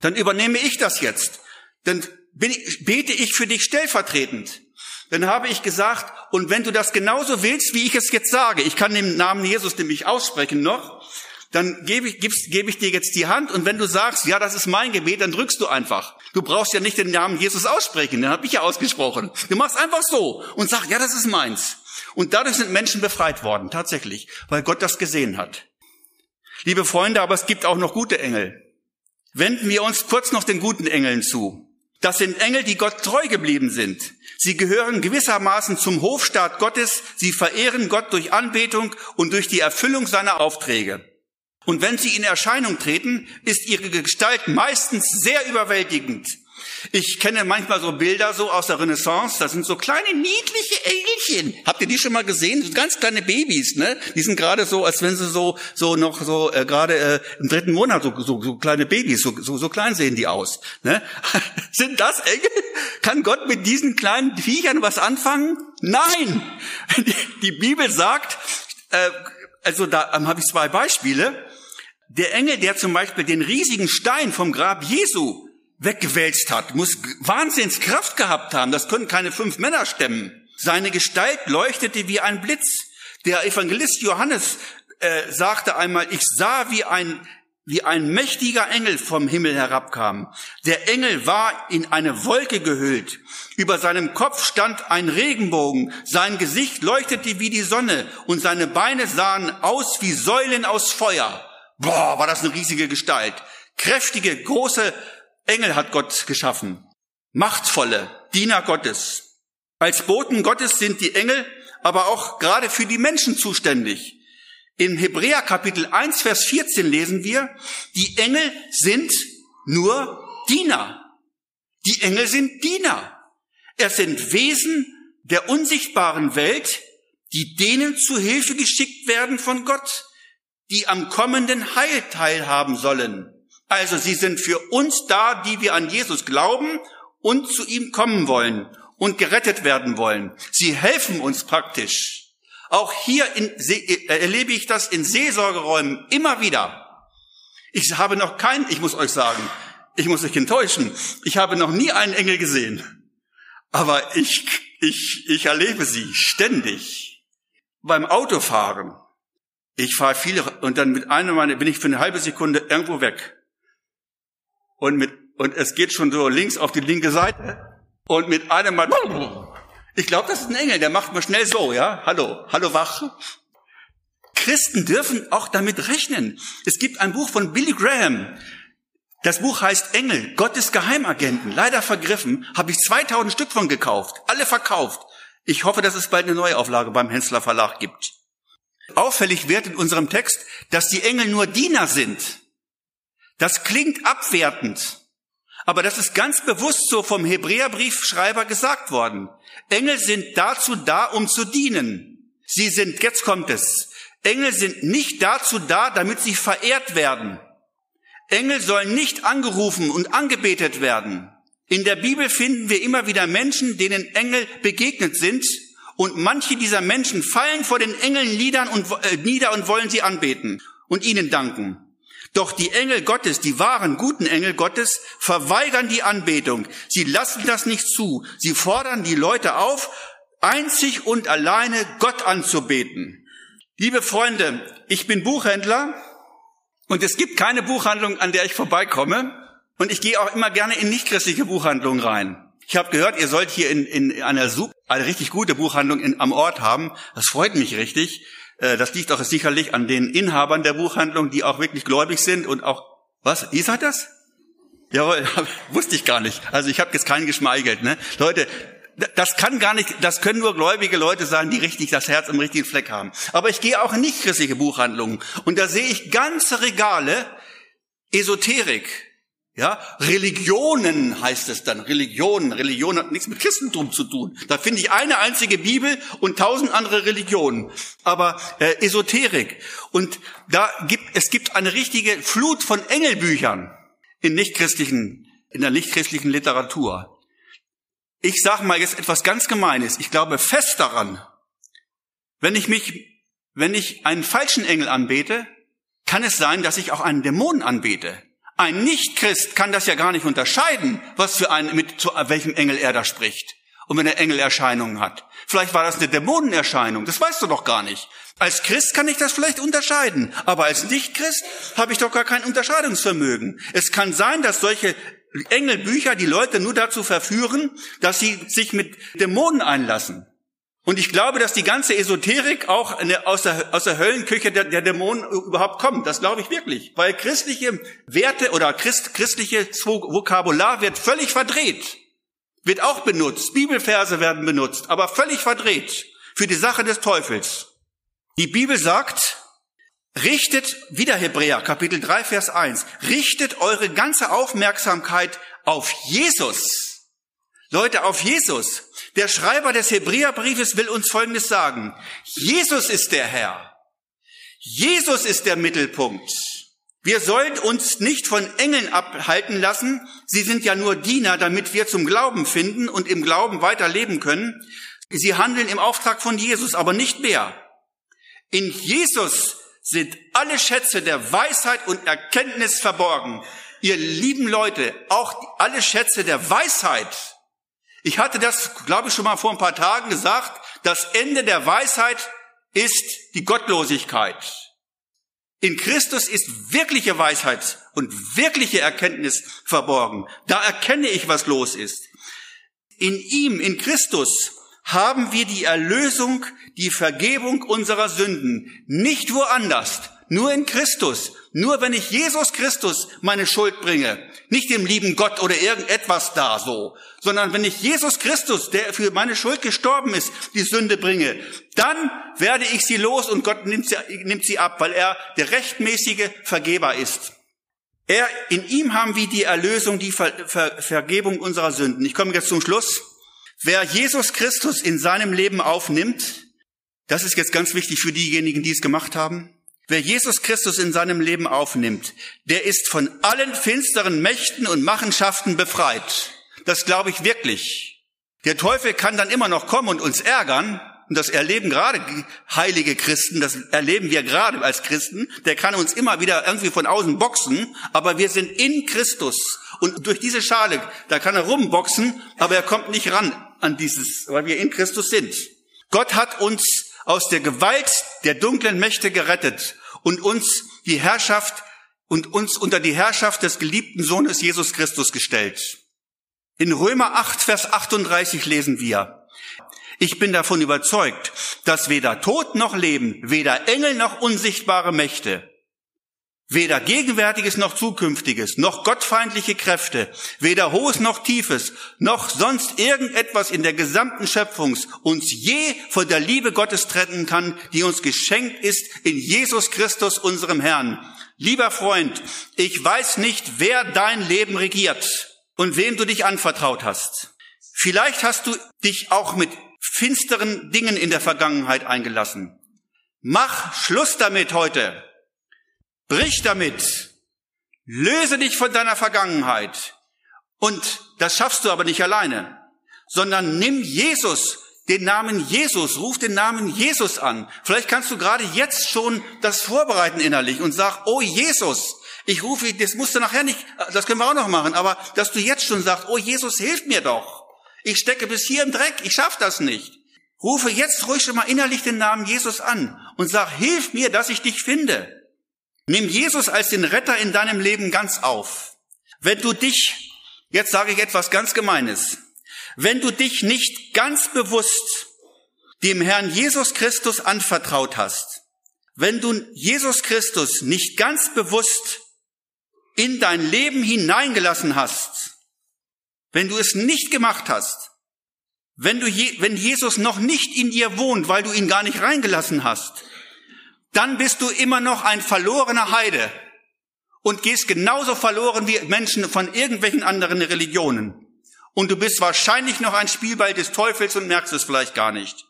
dann übernehme ich das jetzt. Dann ich, bete ich für dich stellvertretend. Dann habe ich gesagt, und wenn du das genauso willst, wie ich es jetzt sage, ich kann den Namen Jesus nämlich aussprechen noch, dann gebe ich, gebe ich dir jetzt die Hand und wenn du sagst, ja, das ist mein Gebet, dann drückst du einfach. Du brauchst ja nicht den Namen Jesus aussprechen, den habe ich ja ausgesprochen. Du machst einfach so und sagst, ja, das ist meins. Und dadurch sind Menschen befreit worden, tatsächlich, weil Gott das gesehen hat. Liebe Freunde, aber es gibt auch noch gute Engel. Wenden wir uns kurz noch den guten Engeln zu. Das sind Engel, die Gott treu geblieben sind. Sie gehören gewissermaßen zum Hofstaat Gottes. Sie verehren Gott durch Anbetung und durch die Erfüllung seiner Aufträge. Und wenn sie in Erscheinung treten, ist ihre Gestalt meistens sehr überwältigend. Ich kenne manchmal so Bilder so aus der Renaissance, das sind so kleine niedliche Engelchen. Habt ihr die schon mal gesehen? So ganz kleine Babys, ne? Die sind gerade so, als wenn sie so so noch so äh, gerade äh, im dritten Monat so, so, so kleine Babys, so, so, so klein sehen die aus. Ne? (laughs) sind das Engel? Kann Gott mit diesen kleinen Viechern was anfangen? Nein! (laughs) Die, die Bibel sagt, äh, also da ähm, habe ich zwei Beispiele. Der Engel, der zum Beispiel den riesigen Stein vom Grab Jesu weggewälzt hat, muss Wahnsinnskraft gehabt haben. Das können keine fünf Männer stemmen. Seine Gestalt leuchtete wie ein Blitz. Der Evangelist Johannes äh, sagte einmal, ich sah wie ein wie ein mächtiger Engel vom Himmel herabkam. Der Engel war in eine Wolke gehüllt. Über seinem Kopf stand ein Regenbogen. Sein Gesicht leuchtete wie die Sonne und seine Beine sahen aus wie Säulen aus Feuer. Boah, war das eine riesige Gestalt. Kräftige, große Engel hat Gott geschaffen. Machtvolle Diener Gottes. Als Boten Gottes sind die Engel aber auch gerade für die Menschen zuständig. In Hebräer Kapitel 1, Vers 14 lesen wir, die Engel sind nur Diener. Die Engel sind Diener. Es sind Wesen der unsichtbaren Welt, die denen zu Hilfe geschickt werden von Gott, die am kommenden Heil teilhaben sollen. Also sie sind für uns da, die wir an Jesus glauben und zu ihm kommen wollen und gerettet werden wollen. Sie helfen uns praktisch. Auch hier in, erlebe ich das in Seelsorgeräumen immer wieder. Ich habe noch keinen, ich muss euch sagen, ich muss euch enttäuschen, ich habe noch nie einen Engel gesehen. Aber ich, ich, ich erlebe sie ständig. Beim Autofahren. Ich fahre viele und dann mit einem meiner bin ich für eine halbe Sekunde irgendwo weg und mit, und es geht schon so links auf die linke Seite und mit einem Mal, ich glaube, das ist ein Engel, der macht mal schnell so, ja, hallo, hallo wach. Christen dürfen auch damit rechnen. Es gibt ein Buch von Billy Graham, Das Buch heißt Engel, Gottes Geheimagenten. Leider vergriffen, habe ich 2000 Stück von gekauft, alle verkauft. Ich hoffe, dass es bald eine Neuauflage beim Hensler Verlag gibt. Auffällig wird in unserem Text, dass die Engel nur Diener sind. Das klingt abwertend, aber das ist ganz bewusst so vom Hebräerbriefschreiber gesagt worden. Engel sind dazu da, um zu dienen. Sie sind, jetzt kommt es, Engel sind nicht dazu da, damit sie verehrt werden. Engel sollen nicht angerufen und angebetet werden. In der Bibel finden wir immer wieder Menschen, denen Engel begegnet sind, und manche dieser Menschen fallen vor den Engeln nieder und, äh, nieder und wollen sie anbeten und ihnen danken. Doch die Engel Gottes, die wahren, guten Engel Gottes, verweigern die Anbetung. Sie lassen das nicht zu. Sie fordern die Leute auf, einzig und alleine Gott anzubeten. Liebe Freunde, ich bin Buchhändler und es gibt keine Buchhandlung, an der ich vorbeikomme. Und ich gehe auch immer gerne in nichtchristliche Buchhandlungen rein. Ich habe gehört, ihr sollt hier in, in einer super, eine richtig gute Buchhandlung in, am Ort haben. Das freut mich richtig. Äh, das liegt auch sicherlich an den Inhabern der Buchhandlung, die auch wirklich gläubig sind und auch, was, ihr seid das? Jawohl, (laughs) wusste ich gar nicht. Also ich habe jetzt keinen geschmeichelt. Ne? Leute, das kann gar nicht, das können nur gläubige Leute sein, die richtig das Herz im richtigen Fleck haben. Aber ich gehe auch in nicht christliche Buchhandlungen und da sehe ich ganze Regale Esoterik. Ja, Religionen heißt es dann. Religionen. Religion hat nichts mit Christentum zu tun. Da finde ich eine einzige Bibel und tausend andere Religionen. Aber äh, Esoterik. Und da gibt, es gibt eine richtige Flut von Engelbüchern in nichtchristlichen, in der nichtchristlichen Literatur. Ich sage mal jetzt etwas ganz Gemeines. Ich glaube fest daran, wenn ich mich, wenn ich einen falschen Engel anbete, kann es sein, dass ich auch einen Dämon anbete. Ein Nichtchrist kann das ja gar nicht unterscheiden, was für ein, mit zu welchem Engel er da spricht. Und wenn er Engelerscheinungen hat. Vielleicht war das eine Dämonenerscheinung, das weißt du doch gar nicht. Als Christ kann ich das vielleicht unterscheiden, aber als Nichtchrist habe ich doch gar kein Unterscheidungsvermögen. Es kann sein, dass solche Engelbücher die Leute nur dazu verführen, dass sie sich mit Dämonen einlassen. Und ich glaube, dass die ganze Esoterik auch aus der, aus der Höllenküche der, der Dämonen überhaupt kommt. Das glaube ich wirklich. Weil christliche Werte oder Christ, christliches Vokabular wird völlig verdreht. Wird auch benutzt. Bibelverse werden benutzt, aber völlig verdreht. Für die Sache des Teufels. Die Bibel sagt, Richtet, wieder Hebräer, Kapitel 3, Vers 1, richtet eure ganze Aufmerksamkeit auf Jesus. Leute, auf Jesus. Der Schreiber des Hebräerbriefes will uns Folgendes sagen. Jesus ist der Herr. Jesus ist der Mittelpunkt. Wir sollen uns nicht von Engeln abhalten lassen. Sie sind ja nur Diener, damit wir zum Glauben finden und im Glauben weiterleben können. Sie handeln im Auftrag von Jesus, aber nicht mehr. In Jesus sind alle Schätze der Weisheit und Erkenntnis verborgen. Ihr lieben Leute, auch alle Schätze der Weisheit. Ich hatte das, glaube ich, schon mal vor ein paar Tagen gesagt. Das Ende der Weisheit ist die Gottlosigkeit. In Christus ist wirkliche Weisheit und wirkliche Erkenntnis verborgen. Da erkenne ich, was los ist. In ihm, in Christus, haben wir die Erlösung, die Vergebung unserer Sünden. Nicht woanders, nur in Christus. Nur wenn ich Jesus Christus meine Schuld bringe, nicht dem lieben Gott oder irgendetwas da so, sondern wenn ich Jesus Christus, der für meine Schuld gestorben ist, die Sünde bringe, dann werde ich sie los und Gott nimmt sie, nimmt sie ab, weil er der rechtmäßige Vergeber ist. Er, in ihm haben wir die Erlösung, die Ver, Ver, Vergebung unserer Sünden. Ich komme jetzt zum Schluss. Wer Jesus Christus in seinem Leben aufnimmt, das ist jetzt ganz wichtig für diejenigen, die es gemacht haben. Wer Jesus Christus in seinem Leben aufnimmt, der ist von allen finsteren Mächten und Machenschaften befreit. Das glaube ich wirklich. Der Teufel kann dann immer noch kommen und uns ärgern. Und das erleben gerade heilige Christen, das erleben wir gerade als Christen. Der kann uns immer wieder irgendwie von außen boxen, aber wir sind in Christus. Und durch diese Schale, da kann er rumboxen, aber er kommt nicht ran an dieses, weil wir in Christus sind. Gott hat uns aus der Gewalt der dunklen Mächte gerettet und uns die Herrschaft und uns unter die Herrschaft des geliebten Sohnes Jesus Christus gestellt. In Römer 8, Vers 38 lesen wir, ich bin davon überzeugt, dass weder Tod noch Leben, weder Engel noch unsichtbare Mächte, Weder Gegenwärtiges noch Zukünftiges, noch gottfeindliche Kräfte, weder Hohes noch Tiefes, noch sonst irgendetwas in der gesamten Schöpfung uns je von der Liebe Gottes trennen kann, die uns geschenkt ist in Jesus Christus, unserem Herrn. Lieber Freund, ich weiß nicht, wer dein Leben regiert und wem du dich anvertraut hast. Vielleicht hast du dich auch mit finsteren Dingen in der Vergangenheit eingelassen. Mach Schluss damit heute. Brich damit. Löse dich von deiner Vergangenheit. Und das schaffst du aber nicht alleine, sondern nimm Jesus, den Namen Jesus, ruf den Namen Jesus an. Vielleicht kannst du gerade jetzt schon das vorbereiten innerlich und sag, oh Jesus, ich rufe, das musst du nachher nicht, das können wir auch noch machen, aber dass du jetzt schon sagst, oh Jesus, hilf mir doch. Ich stecke bis hier im Dreck, ich schaff das nicht. Rufe jetzt ruhig schon mal innerlich den Namen Jesus an und sag, hilf mir, dass ich dich finde. Nimm Jesus als den Retter in deinem Leben ganz auf. Wenn du dich, jetzt sage ich etwas ganz Gemeines, wenn du dich nicht ganz bewusst dem Herrn Jesus Christus anvertraut hast, wenn du Jesus Christus nicht ganz bewusst in dein Leben hineingelassen hast, wenn du es nicht gemacht hast, wenn, du je, wenn Jesus noch nicht in dir wohnt, weil du ihn gar nicht reingelassen hast, dann bist du immer noch ein verlorener Heide und gehst genauso verloren wie Menschen von irgendwelchen anderen Religionen. Und du bist wahrscheinlich noch ein Spielball des Teufels und merkst es vielleicht gar nicht.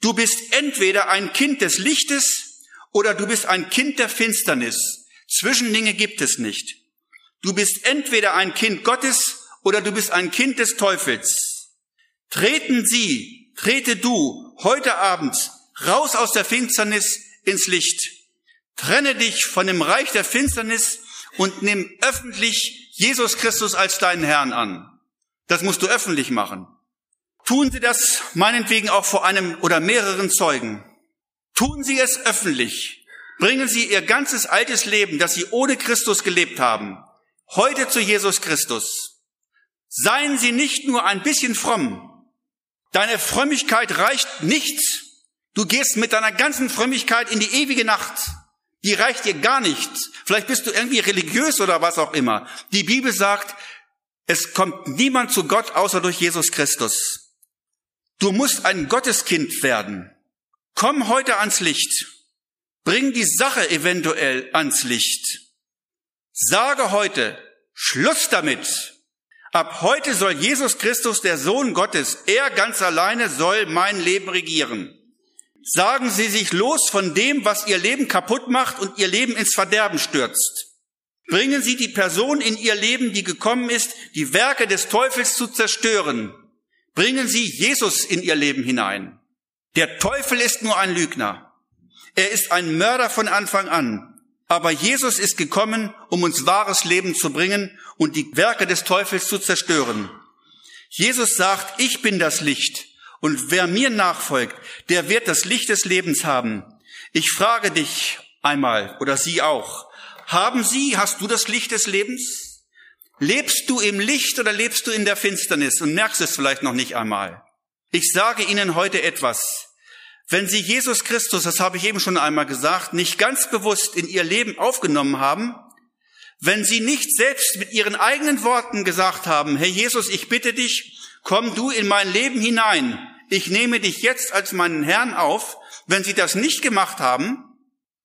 Du bist entweder ein Kind des Lichtes oder du bist ein Kind der Finsternis. Zwischendinge gibt es nicht. Du bist entweder ein Kind Gottes oder du bist ein Kind des Teufels. Treten Sie, trete du heute Abend raus aus der Finsternis ins Licht. Trenne dich von dem Reich der Finsternis und nimm öffentlich Jesus Christus als deinen Herrn an. Das musst du öffentlich machen. Tun Sie das meinetwegen auch vor einem oder mehreren Zeugen. Tun Sie es öffentlich. Bringen Sie Ihr ganzes altes Leben, das Sie ohne Christus gelebt haben, heute zu Jesus Christus. Seien Sie nicht nur ein bisschen fromm. Deine Frömmigkeit reicht nichts, Du gehst mit deiner ganzen Frömmigkeit in die ewige Nacht. Die reicht dir gar nicht. Vielleicht bist du irgendwie religiös oder was auch immer. Die Bibel sagt, es kommt niemand zu Gott außer durch Jesus Christus. Du musst ein Gotteskind werden. Komm heute ans Licht. Bring die Sache eventuell ans Licht. Sage heute, Schluss damit. Ab heute soll Jesus Christus, der Sohn Gottes, er ganz alleine soll mein Leben regieren. Sagen Sie sich los von dem, was Ihr Leben kaputt macht und Ihr Leben ins Verderben stürzt. Bringen Sie die Person in Ihr Leben, die gekommen ist, die Werke des Teufels zu zerstören. Bringen Sie Jesus in Ihr Leben hinein. Der Teufel ist nur ein Lügner. Er ist ein Mörder von Anfang an. Aber Jesus ist gekommen, um uns wahres Leben zu bringen und die Werke des Teufels zu zerstören. Jesus sagt, ich bin das Licht. Und wer mir nachfolgt, der wird das Licht des Lebens haben. Ich frage dich einmal oder Sie auch. Haben Sie, hast du das Licht des Lebens? Lebst du im Licht oder lebst du in der Finsternis und merkst es vielleicht noch nicht einmal? Ich sage Ihnen heute etwas. Wenn Sie Jesus Christus, das habe ich eben schon einmal gesagt, nicht ganz bewusst in Ihr Leben aufgenommen haben, wenn Sie nicht selbst mit Ihren eigenen Worten gesagt haben, Herr Jesus, ich bitte dich, komm du in mein Leben hinein, ich nehme dich jetzt als meinen Herrn auf, wenn sie das nicht gemacht haben,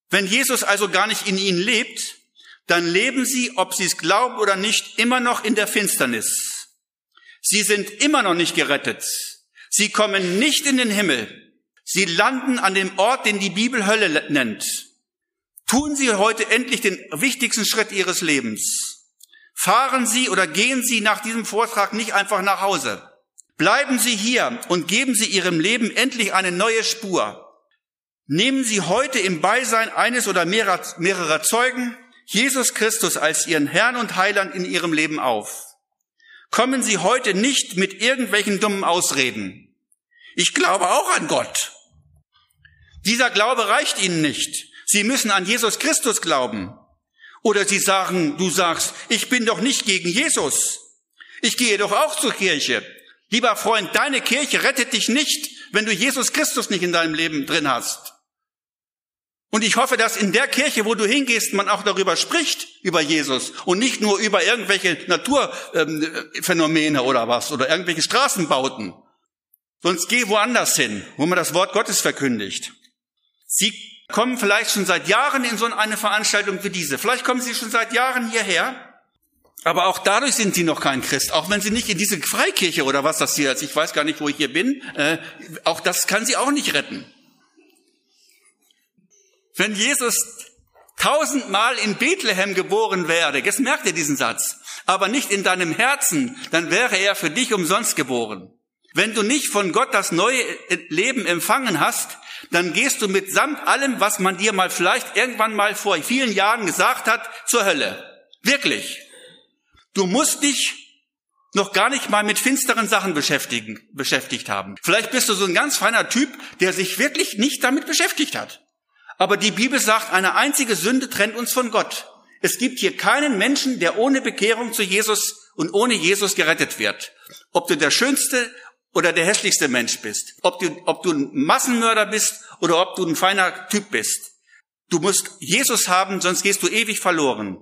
wenn Jesus also gar nicht in ihnen lebt, dann leben sie, ob sie es glauben oder nicht, immer noch in der Finsternis. Sie sind immer noch nicht gerettet. Sie kommen nicht in den Himmel. Sie landen an dem Ort, den die Bibel Hölle nennt. Tun Sie heute endlich den wichtigsten Schritt Ihres Lebens. Fahren Sie oder gehen Sie nach diesem Vortrag nicht einfach nach Hause. Bleiben Sie hier und geben Sie Ihrem Leben endlich eine neue Spur. Nehmen Sie heute im Beisein eines oder mehrerer, mehrerer Zeugen Jesus Christus als Ihren Herrn und Heiland in Ihrem Leben auf. Kommen Sie heute nicht mit irgendwelchen dummen Ausreden. Ich glaube auch an Gott. Dieser Glaube reicht Ihnen nicht. Sie müssen an Jesus Christus glauben. Oder Sie sagen, du sagst, ich bin doch nicht gegen Jesus. Ich gehe doch auch zur Kirche. Lieber Freund, deine Kirche rettet dich nicht, wenn du Jesus Christus nicht in deinem Leben drin hast. Und ich hoffe, dass in der Kirche, wo du hingehst, man auch darüber spricht, über Jesus und nicht nur über irgendwelche Naturphänomene oder was oder irgendwelche Straßenbauten. Sonst geh woanders hin, wo man das Wort Gottes verkündigt. Sie kommen vielleicht schon seit Jahren in so eine Veranstaltung wie diese. Vielleicht kommen sie schon seit Jahren hierher. Aber auch dadurch sind sie noch kein Christ. Auch wenn sie nicht in diese Freikirche oder was das hier ist, ich weiß gar nicht, wo ich hier bin, äh, auch das kann sie auch nicht retten. Wenn Jesus tausendmal in Bethlehem geboren wäre, jetzt merkt ihr diesen Satz, aber nicht in deinem Herzen, dann wäre er für dich umsonst geboren. Wenn du nicht von Gott das neue Leben empfangen hast, dann gehst du mitsamt allem, was man dir mal vielleicht irgendwann mal vor vielen Jahren gesagt hat, zur Hölle. Wirklich. Du musst dich noch gar nicht mal mit finsteren Sachen beschäftigen, beschäftigt haben. Vielleicht bist du so ein ganz feiner Typ, der sich wirklich nicht damit beschäftigt hat. Aber die Bibel sagt, eine einzige Sünde trennt uns von Gott. Es gibt hier keinen Menschen, der ohne Bekehrung zu Jesus und ohne Jesus gerettet wird. Ob du der schönste oder der hässlichste Mensch bist. Ob du, ob du ein Massenmörder bist oder ob du ein feiner Typ bist. Du musst Jesus haben, sonst gehst du ewig verloren.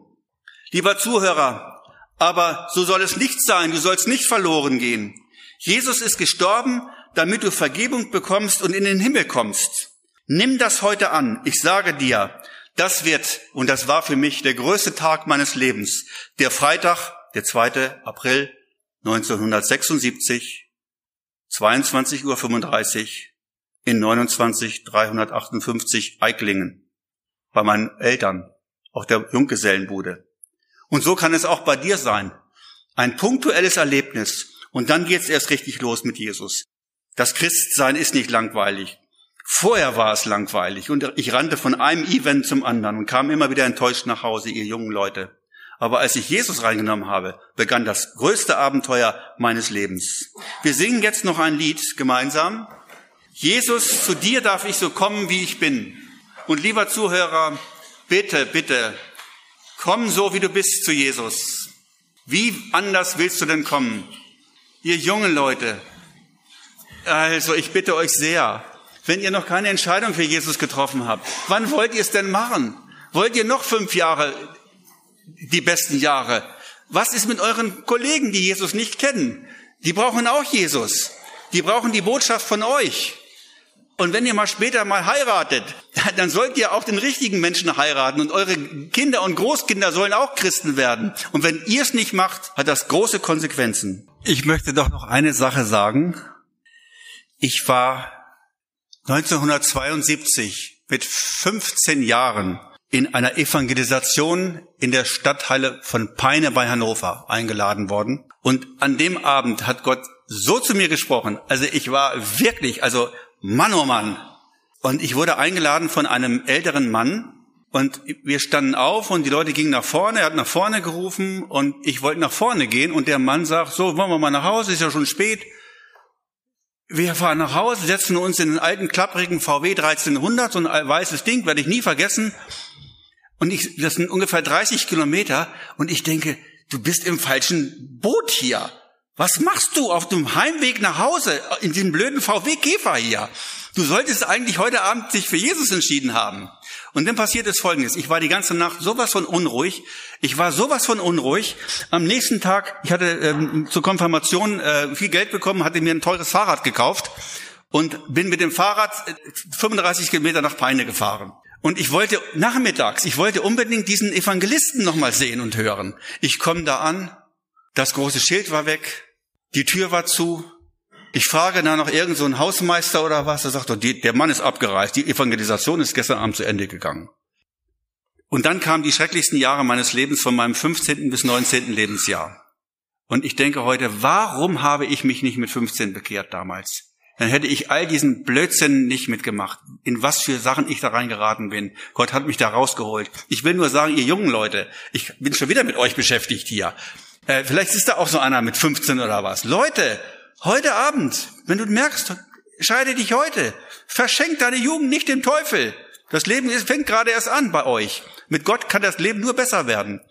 Lieber Zuhörer, aber so soll es nicht sein. Du sollst nicht verloren gehen. Jesus ist gestorben, damit du Vergebung bekommst und in den Himmel kommst. Nimm das heute an. Ich sage dir, das wird, und das war für mich der größte Tag meines Lebens, der Freitag, der 2. April 1976, 22.35 Uhr in 29358 Eiklingen bei meinen Eltern auf der Junggesellenbude. Und so kann es auch bei dir sein. Ein punktuelles Erlebnis und dann geht's erst richtig los mit Jesus. Das Christsein ist nicht langweilig. Vorher war es langweilig und ich rannte von einem Event zum anderen und kam immer wieder enttäuscht nach Hause, ihr jungen Leute. Aber als ich Jesus reingenommen habe, begann das größte Abenteuer meines Lebens. Wir singen jetzt noch ein Lied gemeinsam. Jesus, zu dir darf ich so kommen, wie ich bin. Und lieber Zuhörer, bitte, bitte, komm so, wie du bist zu Jesus. Wie anders willst du denn kommen? Ihr jungen Leute, also ich bitte euch sehr, wenn ihr noch keine Entscheidung für Jesus getroffen habt? Wann wollt ihr es denn machen? Wollt ihr noch fünf Jahre, die besten Jahre? Was ist mit euren Kollegen, die Jesus nicht kennen? Die brauchen auch Jesus. Die brauchen die Botschaft von euch. Und wenn ihr mal später mal heiratet, (laughs) dann sollt ihr auch den richtigen Menschen heiraten und eure Kinder und Großkinder sollen auch Christen werden. Und wenn ihr es nicht macht, hat das große Konsequenzen. Ich möchte doch noch eine Sache sagen. Ich war 1972 mit 15 Jahren in einer Evangelisation in der Stadthalle von Peine bei Hannover eingeladen worden. Und an dem Abend hat Gott so zu mir gesprochen. Also ich war wirklich, also Mann, oh Mann. Und ich wurde eingeladen von einem älteren Mann. Und wir standen auf und die Leute gingen nach vorne. Er hat nach vorne gerufen und ich wollte nach vorne gehen. Und der Mann sagt, so, wollen wir mal nach Hause, ist ja schon spät. Wir fahren nach Hause, setzen uns in den alten, klapprigen VW 1300, so ein weißes Ding, werde ich nie vergessen. Und ich, das sind ungefähr 30 Kilometer. Und ich denke, du bist im falschen Boot hier. Was machst du auf dem Heimweg nach Hause in diesem blöden VW Käfer hier? Du solltest eigentlich heute Abend sich für Jesus entschieden haben. Und dann passiert es Folgendes. Ich war die ganze Nacht sowas von unruhig. Ich war sowas von unruhig. Am nächsten Tag, ich hatte ähm, zur Konfirmation äh, viel Geld bekommen, hatte mir ein teures Fahrrad gekauft und bin mit dem Fahrrad 35 äh, Kilometer nach Peine gefahren. Und ich wollte nachmittags, ich wollte unbedingt diesen Evangelisten nochmal sehen und hören. Ich komme da an, das große Schild war weg, die Tür war zu, ich frage da noch irgend so Hausmeister oder was, der sagt, oh, der Mann ist abgereist, die Evangelisation ist gestern Abend zu Ende gegangen. Und dann kamen die schrecklichsten Jahre meines Lebens von meinem 15. bis 19. Lebensjahr. Und ich denke heute, warum habe ich mich nicht mit 15 bekehrt damals? Dann hätte ich all diesen Blödsinn nicht mitgemacht, in was für Sachen ich da reingeraten bin. Gott hat mich da rausgeholt. Ich will nur sagen, ihr jungen Leute, ich bin schon wieder mit euch beschäftigt hier. Äh, vielleicht ist da auch so einer mit 15 oder was. Leute, Heute Abend, wenn du merkst, scheide dich heute. Verschenk deine Jugend nicht dem Teufel. Das Leben fängt gerade erst an bei euch. Mit Gott kann das Leben nur besser werden.